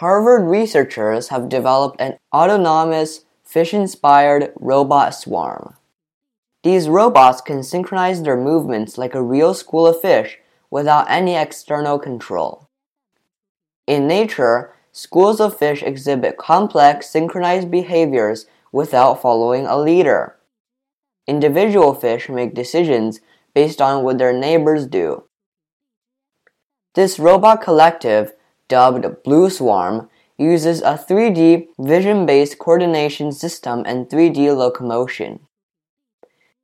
Harvard researchers have developed an autonomous fish inspired robot swarm. These robots can synchronize their movements like a real school of fish without any external control. In nature, schools of fish exhibit complex synchronized behaviors without following a leader. Individual fish make decisions based on what their neighbors do. This robot collective, dubbed Blueswarm, uses a 3D vision based coordination system and 3D locomotion.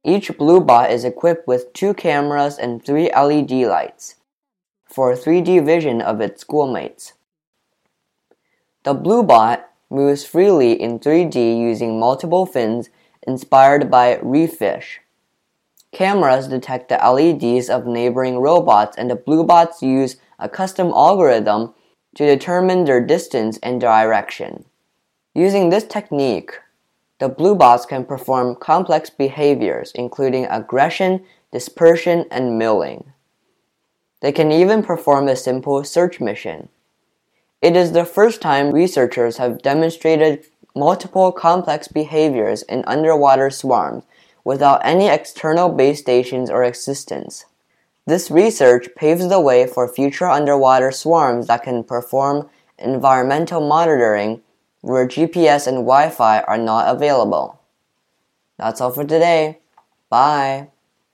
Each Bluebot is equipped with two cameras and three LED lights for 3D vision of its schoolmates. The Bluebot moves freely in 3D using multiple fins inspired by reef fish. Cameras detect the LEDs of neighboring robots and the Bluebots use a custom algorithm to determine their distance and direction. Using this technique, the blue Bluebots can perform complex behaviors including aggression, dispersion, and milling. They can even perform a simple search mission. It is the first time researchers have demonstrated multiple complex behaviors in underwater swarms without any external base stations or assistance. This research paves the way for future underwater swarms that can perform environmental monitoring where GPS and Wi Fi are not available. That's all for today. Bye.